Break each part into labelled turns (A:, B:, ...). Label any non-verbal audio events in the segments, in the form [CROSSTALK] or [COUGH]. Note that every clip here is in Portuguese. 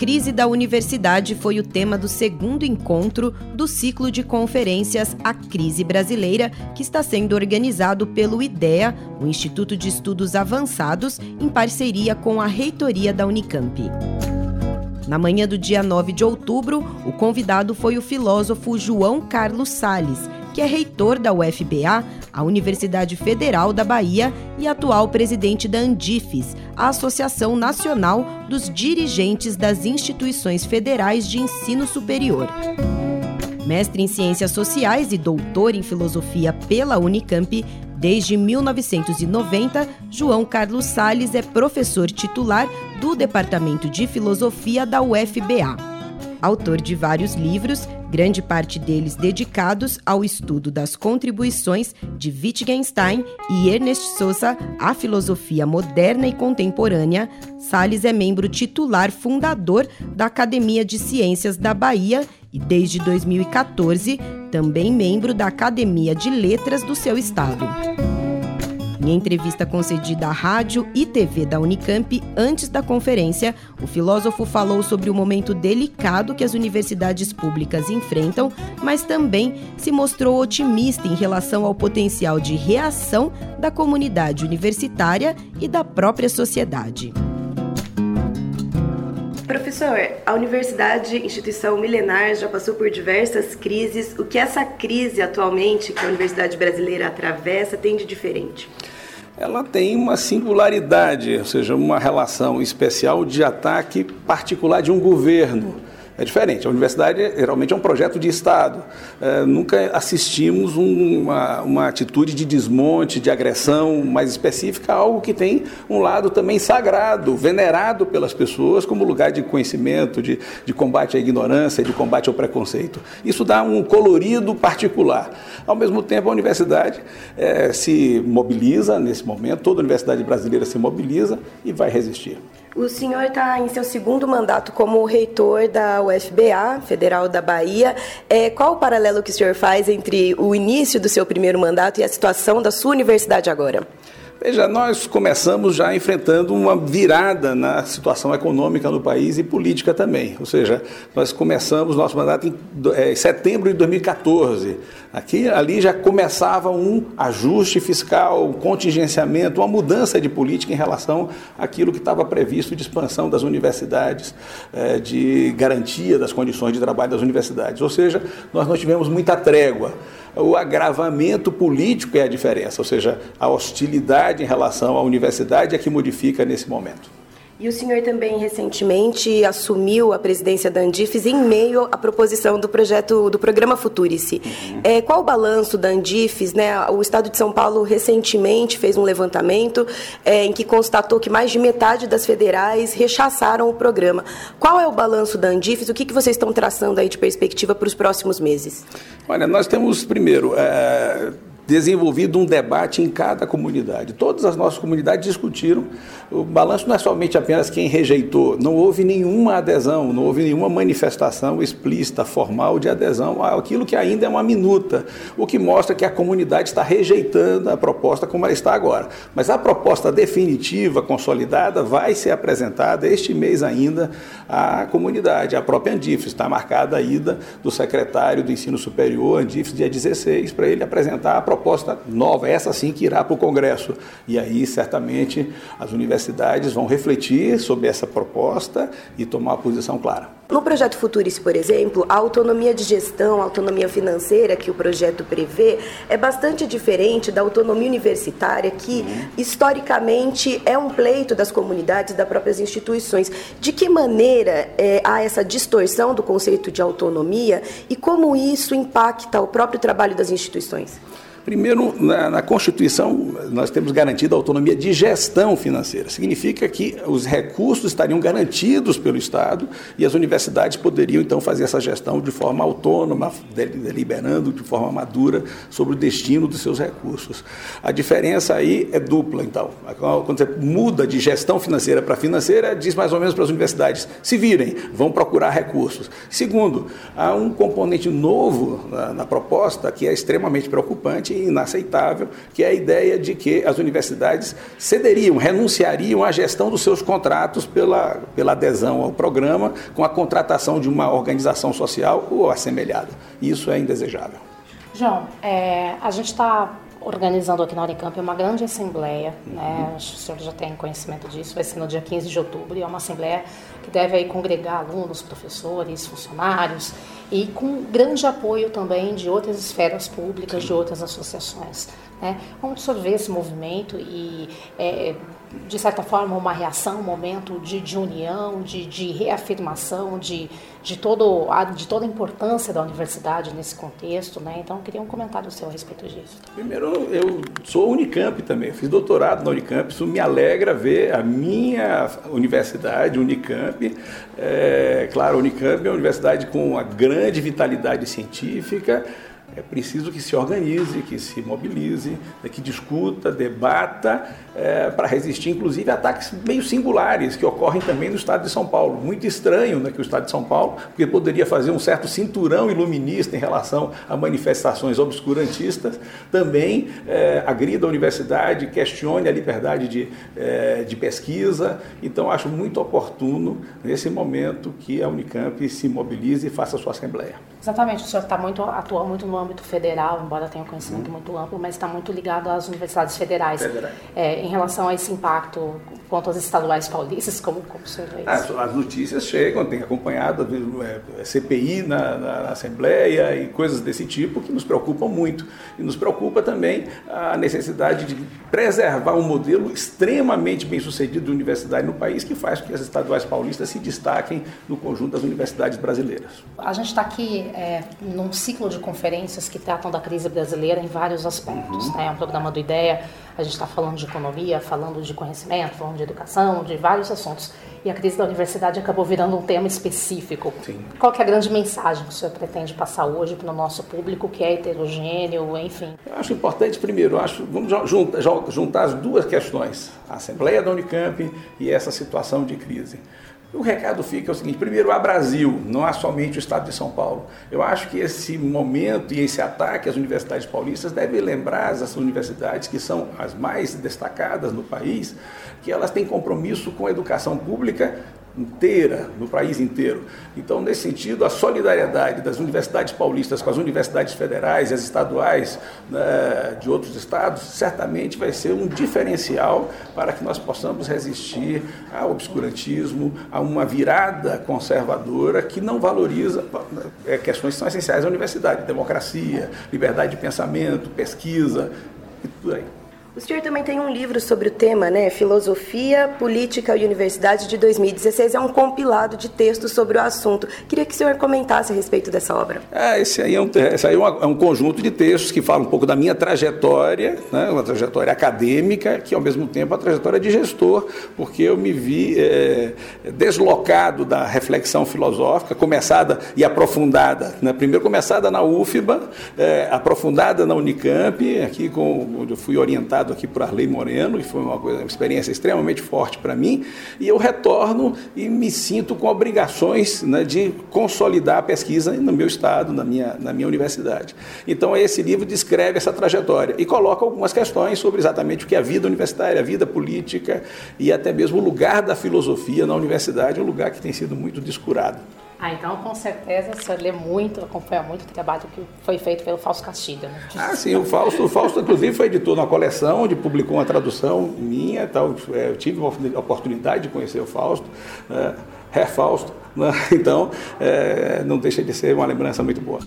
A: Crise da universidade foi o tema do segundo encontro do ciclo de conferências A Crise Brasileira, que está sendo organizado pelo IDEA, o Instituto de Estudos Avançados, em parceria com a reitoria da Unicamp. Na manhã do dia 9 de outubro, o convidado foi o filósofo João Carlos Sales, que é reitor da UFBA, a Universidade Federal da Bahia, e atual presidente da Andifes, a Associação Nacional dos Dirigentes das Instituições Federais de Ensino Superior. Mestre em Ciências Sociais e doutor em Filosofia pela Unicamp, desde 1990, João Carlos Sales é professor titular do Departamento de Filosofia da UFBA. Autor de vários livros, grande parte deles dedicados ao estudo das contribuições de Wittgenstein e Ernest Sosa à filosofia moderna e contemporânea, Salles é membro titular fundador da Academia de Ciências da Bahia e, desde 2014, também membro da Academia de Letras do seu estado. Em entrevista concedida à rádio e TV da Unicamp antes da conferência, o filósofo falou sobre o momento delicado que as universidades públicas enfrentam, mas também se mostrou otimista em relação ao potencial de reação da comunidade universitária e da própria sociedade.
B: Professor, a universidade, instituição milenar, já passou por diversas crises. O que essa crise atualmente que a universidade brasileira atravessa tem de diferente?
C: Ela tem uma singularidade, ou seja, uma relação especial de ataque particular de um governo é diferente. A universidade geralmente é um projeto de Estado. É, nunca assistimos uma, uma atitude de desmonte, de agressão mais específica, algo que tem um lado também sagrado, venerado pelas pessoas como lugar de conhecimento, de, de combate à ignorância, de combate ao preconceito. Isso dá um colorido particular. Ao mesmo tempo, a universidade é, se mobiliza nesse momento, toda a universidade brasileira se mobiliza e vai resistir.
B: O senhor está em seu segundo mandato como reitor da UFBA, Federal da Bahia. É, qual o paralelo que o senhor faz entre o início do seu primeiro mandato e a situação da sua universidade agora?
C: Veja, nós começamos já enfrentando uma virada na situação econômica no país e política também. Ou seja, nós começamos nosso mandato em, é, setembro de 2014. Aqui, ali já começava um ajuste fiscal, um contingenciamento, uma mudança de política em relação àquilo que estava previsto de expansão das universidades, é, de garantia das condições de trabalho das universidades. Ou seja, nós não tivemos muita trégua o agravamento político é a diferença, ou seja, a hostilidade em relação à universidade é que modifica nesse momento.
B: E o senhor também recentemente assumiu a presidência da Andifes em meio à proposição do projeto do programa Futurice. Uhum. É, qual o balanço da Andifes? Né? O Estado de São Paulo recentemente fez um levantamento é, em que constatou que mais de metade das federais rechaçaram o programa. Qual é o balanço da Andifes? O que, que vocês estão traçando aí de perspectiva para os próximos meses?
C: Olha, nós temos primeiro é desenvolvido um debate em cada comunidade. Todas as nossas comunidades discutiram. O balanço não é somente apenas quem rejeitou, não houve nenhuma adesão, não houve nenhuma manifestação explícita, formal de adesão àquilo que ainda é uma minuta, o que mostra que a comunidade está rejeitando a proposta como ela está agora. Mas a proposta definitiva, consolidada, vai ser apresentada este mês ainda à comunidade. A própria Andifes está marcada a ida do secretário do Ensino Superior, Andifes, dia 16, para ele apresentar a proposta proposta nova, essa sim que irá para o Congresso. E aí, certamente, as universidades vão refletir sobre essa proposta e tomar uma posição clara.
B: No projeto Futurice, por exemplo, a autonomia de gestão, a autonomia financeira que o projeto prevê é bastante diferente da autonomia universitária, que uhum. historicamente é um pleito das comunidades, das próprias instituições. De que maneira é, há essa distorção do conceito de autonomia e como isso impacta o próprio trabalho das instituições?
C: Primeiro, na, na, Constituição, nós temos garantida a autonomia de gestão financeira. Significa que os recursos estariam garantidos pelo Estado e as universidades poderiam, então, fazer essa gestão de forma autônoma, deliberando de forma madura sobre o destino dos seus recursos. A diferença aí é dupla, então. Quando você muda de gestão financeira para financeira, diz mais ou menos para as universidades: se virem, vão procurar recursos. Segundo, há um componente novo na, na proposta que é extremamente preocupante e inaceitável, que é a ideia de que as universidades cederiam, renunciariam à gestão dos seus contratos pela, pela adesão ao programa com a contratação de uma organização social ou assemelhada. Isso é indesejável.
D: João, é, a gente está organizando aqui na Unicamp uma grande assembleia, né? o senhor já tem conhecimento disso, vai ser no dia 15 de outubro, e é uma assembleia que deve aí congregar alunos, professores, funcionários, e com grande apoio também de outras esferas públicas, de outras associações. Né? Vamos absorver esse movimento e, é, de certa forma, uma reação, um momento de, de união, de, de reafirmação de, de, todo, a, de toda a importância da universidade nesse contexto. Né? Então, eu queria um comentário seu a respeito disso.
C: Primeiro, eu sou Unicamp também, fiz doutorado na Unicamp, isso me alegra ver a minha universidade, Unicamp. É, claro, a Unicamp é uma universidade com uma grande vitalidade científica, é preciso que se organize, que se mobilize, né, que discuta, debata, é, para resistir, inclusive, a ataques meio singulares que ocorrem também no estado de São Paulo. Muito estranho né, que o estado de São Paulo, porque poderia fazer um certo cinturão iluminista em relação a manifestações obscurantistas, também é, agrida a universidade, questione a liberdade de, é, de pesquisa. Então, acho muito oportuno, nesse momento, que a Unicamp se mobilize e faça sua assembleia.
D: Exatamente, o senhor está muito, atua muito no âmbito federal, embora tenha um conhecimento hum. muito amplo, mas está muito ligado às universidades federais.
C: Federais.
D: É, em relação a esse impacto quanto às estaduais paulistas, como, como o senhor vê
C: isso? As, notícias chegam, tem acompanhado é, CPI na, na, na, Assembleia e coisas desse tipo que nos preocupam muito. E nos preocupa também a necessidade de preservar um modelo extremamente bem sucedido de universidade no país que faz com que as estaduais paulistas se destaquem no conjunto das universidades brasileiras.
D: A gente está aqui é, num ciclo de conferências que tratam da crise brasileira em vários aspectos. Uhum. Né? É um programa do IDEA, a gente está falando de economia, falando de conhecimento, falando de educação, de vários assuntos. E a crise da universidade acabou virando um tema específico.
C: Sim.
D: Qual é a grande mensagem que o senhor pretende passar hoje para o nosso público, que é heterogêneo, enfim?
C: Eu acho importante, primeiro, acho, vamos juntar, juntar as duas questões, a Assembleia da Unicamp e essa situação de crise. O recado fica o seguinte: primeiro, há Brasil, não há somente o estado de São Paulo. Eu acho que esse momento e esse ataque às universidades paulistas deve lembrar as universidades, que são as mais destacadas no país, que elas têm compromisso com a educação pública inteira, no país inteiro. Então, nesse sentido, a solidariedade das universidades paulistas com as universidades federais e as estaduais né, de outros estados certamente vai ser um diferencial para que nós possamos resistir ao obscurantismo, a uma virada conservadora que não valoriza é, questões que são essenciais à universidade, democracia, liberdade de pensamento, pesquisa e tudo aí.
B: O senhor também tem um livro sobre o tema, né? Filosofia, Política e Universidade de 2016. É um compilado de textos sobre o assunto. Queria que o senhor comentasse a respeito dessa obra.
C: É, esse aí é um, esse aí é, uma, é um conjunto de textos que fala um pouco da minha trajetória, né? uma trajetória acadêmica, que ao mesmo tempo é uma trajetória de gestor, porque eu me vi é, deslocado da reflexão filosófica, começada e aprofundada. Né? Primeiro começada na UFBA, é, aprofundada na Unicamp, aqui com, onde eu fui orientado aqui por Arley Moreno, que foi uma, coisa, uma experiência extremamente forte para mim, e eu retorno e me sinto com obrigações né, de consolidar a pesquisa no meu estado, na minha, na minha universidade. Então, esse livro descreve essa trajetória e coloca algumas questões sobre exatamente o que é a vida universitária, a vida política e até mesmo o lugar da filosofia na universidade, um lugar que tem sido muito descurado.
D: Ah, então com certeza você lê muito, acompanha muito o trabalho que foi feito pelo Fausto Castilho. Né?
C: Ah, sim, o Fausto, o Fausto inclusive foi editor na coleção, onde publicou uma tradução minha, tal. É, eu tive a oportunidade de conhecer o Fausto, é, Herr Fausto, né? [LAUGHS] então é, não deixa de ser uma lembrança muito boa.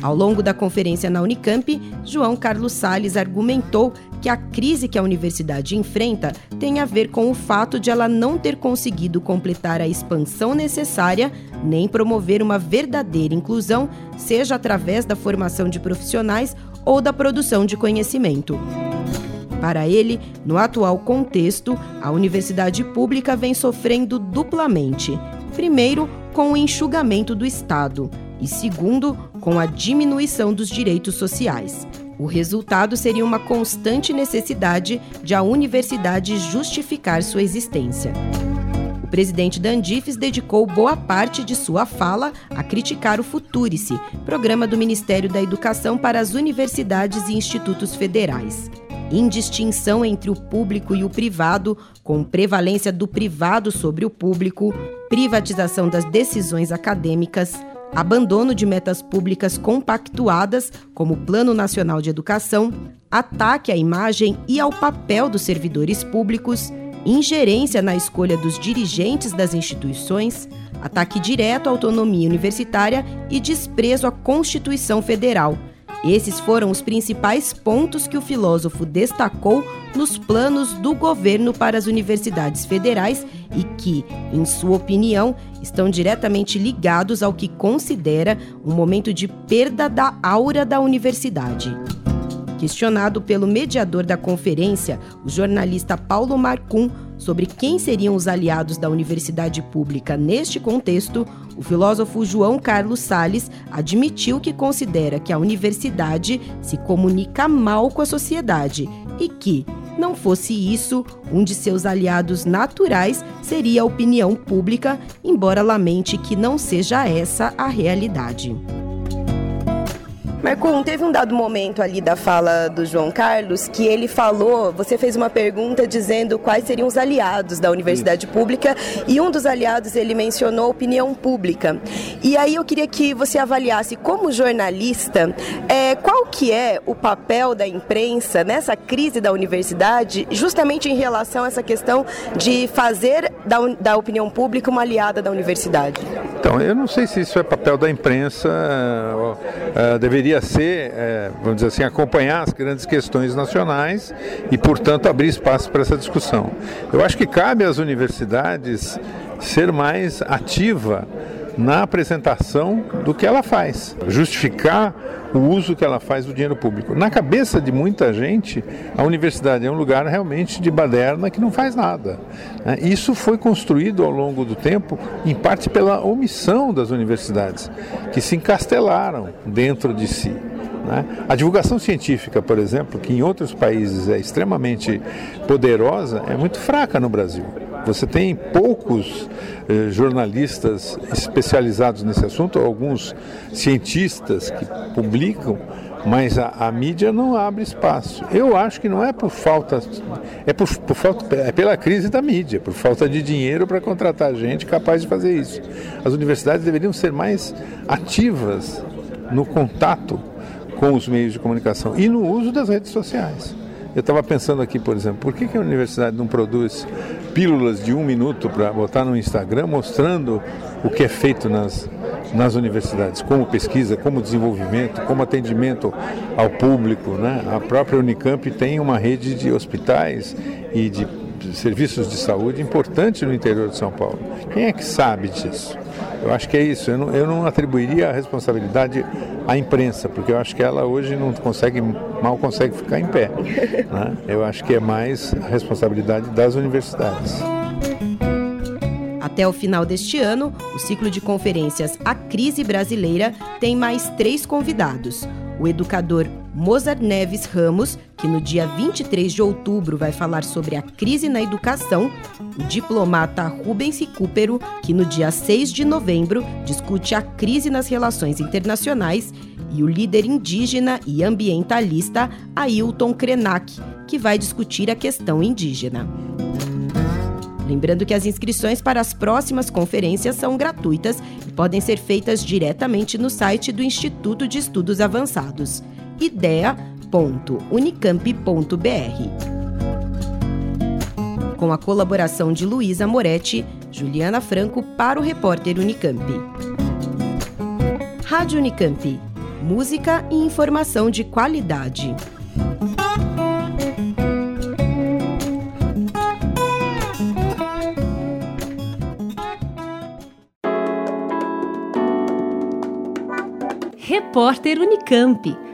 A: Ao longo da conferência na Unicamp, João Carlos Sales argumentou que a crise que a universidade enfrenta tem a ver com o fato de ela não ter conseguido completar a expansão necessária nem promover uma verdadeira inclusão, seja através da formação de profissionais ou da produção de conhecimento. Para ele, no atual contexto, a universidade pública vem sofrendo duplamente. Primeiro, com o enxugamento do Estado, e segundo, com a diminuição dos direitos sociais. O resultado seria uma constante necessidade de a universidade justificar sua existência. O presidente da Andifes dedicou boa parte de sua fala a criticar o Futurice, programa do Ministério da Educação para as universidades e institutos federais indistinção entre o público e o privado, com prevalência do privado sobre o público, privatização das decisões acadêmicas, abandono de metas públicas compactuadas, como o Plano Nacional de Educação, ataque à imagem e ao papel dos servidores públicos, ingerência na escolha dos dirigentes das instituições, ataque direto à autonomia universitária e desprezo à Constituição Federal esses foram os principais pontos que o filósofo destacou nos planos do governo para as universidades federais e que, em sua opinião, estão diretamente ligados ao que considera um momento de perda da aura da universidade. Questionado pelo mediador da conferência, o jornalista Paulo Marcum, sobre quem seriam os aliados da universidade pública neste contexto, o filósofo João Carlos Sales admitiu que considera que a universidade se comunica mal com a sociedade e que, não fosse isso, um de seus aliados naturais seria a opinião pública, embora lamente que não seja essa a realidade.
B: Marcum, teve um dado momento ali da fala do João Carlos que ele falou, você fez uma pergunta dizendo quais seriam os aliados da universidade pública e um dos aliados ele mencionou opinião pública. E aí eu queria que você avaliasse como jornalista é, qual que é o papel da imprensa nessa crise da universidade, justamente em relação a essa questão de fazer da, da opinião pública uma aliada da universidade.
E: Então, eu não sei se isso é papel da imprensa, uh, uh, deveria deveria ser, é, vamos dizer assim, acompanhar as grandes questões nacionais e, portanto, abrir espaço para essa discussão. Eu acho que cabe às universidades ser mais ativa na apresentação do que ela faz, justificar o uso que ela faz do dinheiro público. Na cabeça de muita gente, a universidade é um lugar realmente de baderna que não faz nada. Né? Isso foi construído ao longo do tempo, em parte pela omissão das universidades, que se encastelaram dentro de si. Né? A divulgação científica, por exemplo, que em outros países é extremamente poderosa, é muito fraca no Brasil. Você tem poucos eh, jornalistas especializados nesse assunto, alguns cientistas que publicam, mas a, a, mídia não abre espaço. Eu acho que não é por falta, é por, por falta, é pela crise da mídia, por falta de dinheiro para contratar gente capaz de fazer isso. As universidades deveriam ser mais ativas no contato com os meios de comunicação e no uso das redes sociais. Eu estava pensando aqui, por exemplo, por que, que a universidade não produz pílulas de um minuto para botar no Instagram mostrando o que é feito nas, nas universidades, como pesquisa, como desenvolvimento, como atendimento ao público. Né? A própria Unicamp tem uma rede de hospitais e de serviços de saúde importante no interior de São Paulo. Quem é que sabe disso? Eu acho que é isso. Eu não, eu não atribuiria a responsabilidade à imprensa, porque eu acho que ela hoje não consegue, mal consegue ficar em pé. Né? Eu acho que é mais a responsabilidade das universidades.
A: Até o final deste ano, o ciclo de conferências A Crise Brasileira tem mais três convidados. O educador Mozart Neves Ramos, que no dia 23 de outubro vai falar sobre a crise na educação, o diplomata Rubens Recupero, que no dia 6 de novembro discute a crise nas relações internacionais, e o líder indígena e ambientalista Ailton Krenak, que vai discutir a questão indígena. Lembrando que as inscrições para as próximas conferências são gratuitas e podem ser feitas diretamente no site do Instituto de Estudos Avançados idea.unicamp.br com a colaboração de Luísa Moretti, Juliana Franco para o repórter Unicamp. Rádio Unicamp. Música e informação de qualidade.
F: Repórter Unicamp.